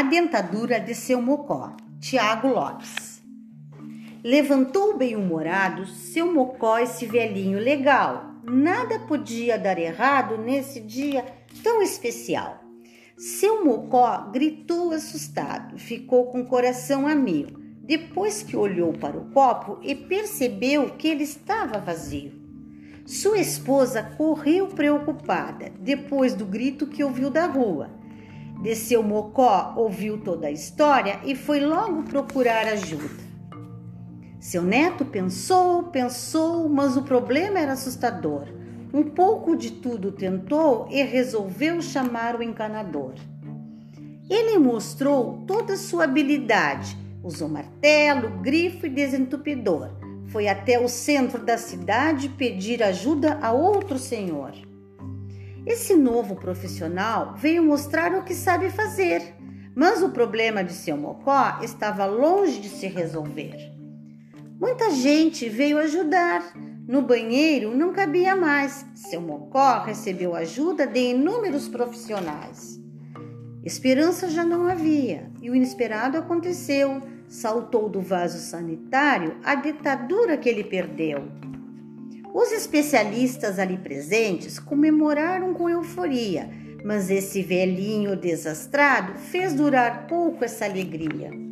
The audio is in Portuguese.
A dentadura de seu mocó, Tiago Lopes. Levantou bem-humorado seu mocó esse velhinho legal. Nada podia dar errado nesse dia tão especial. Seu mocó gritou assustado, ficou com o coração a mil, depois que olhou para o copo e percebeu que ele estava vazio. Sua esposa correu preocupada depois do grito que ouviu da rua Desceu Mocó, ouviu toda a história e foi logo procurar ajuda. Seu neto pensou, pensou, mas o problema era assustador. Um pouco de tudo tentou e resolveu chamar o encanador. Ele mostrou toda a sua habilidade, usou martelo, grifo e desentupidor. Foi até o centro da cidade pedir ajuda a outro senhor. Esse novo profissional veio mostrar o que sabe fazer, mas o problema de seu mocó estava longe de se resolver. Muita gente veio ajudar. No banheiro não cabia mais. Seu mocó recebeu ajuda de inúmeros profissionais. Esperança já não havia e o inesperado aconteceu. Saltou do vaso sanitário a ditadura que ele perdeu. Os especialistas ali presentes comemoraram com euforia, mas esse velhinho desastrado fez durar pouco essa alegria.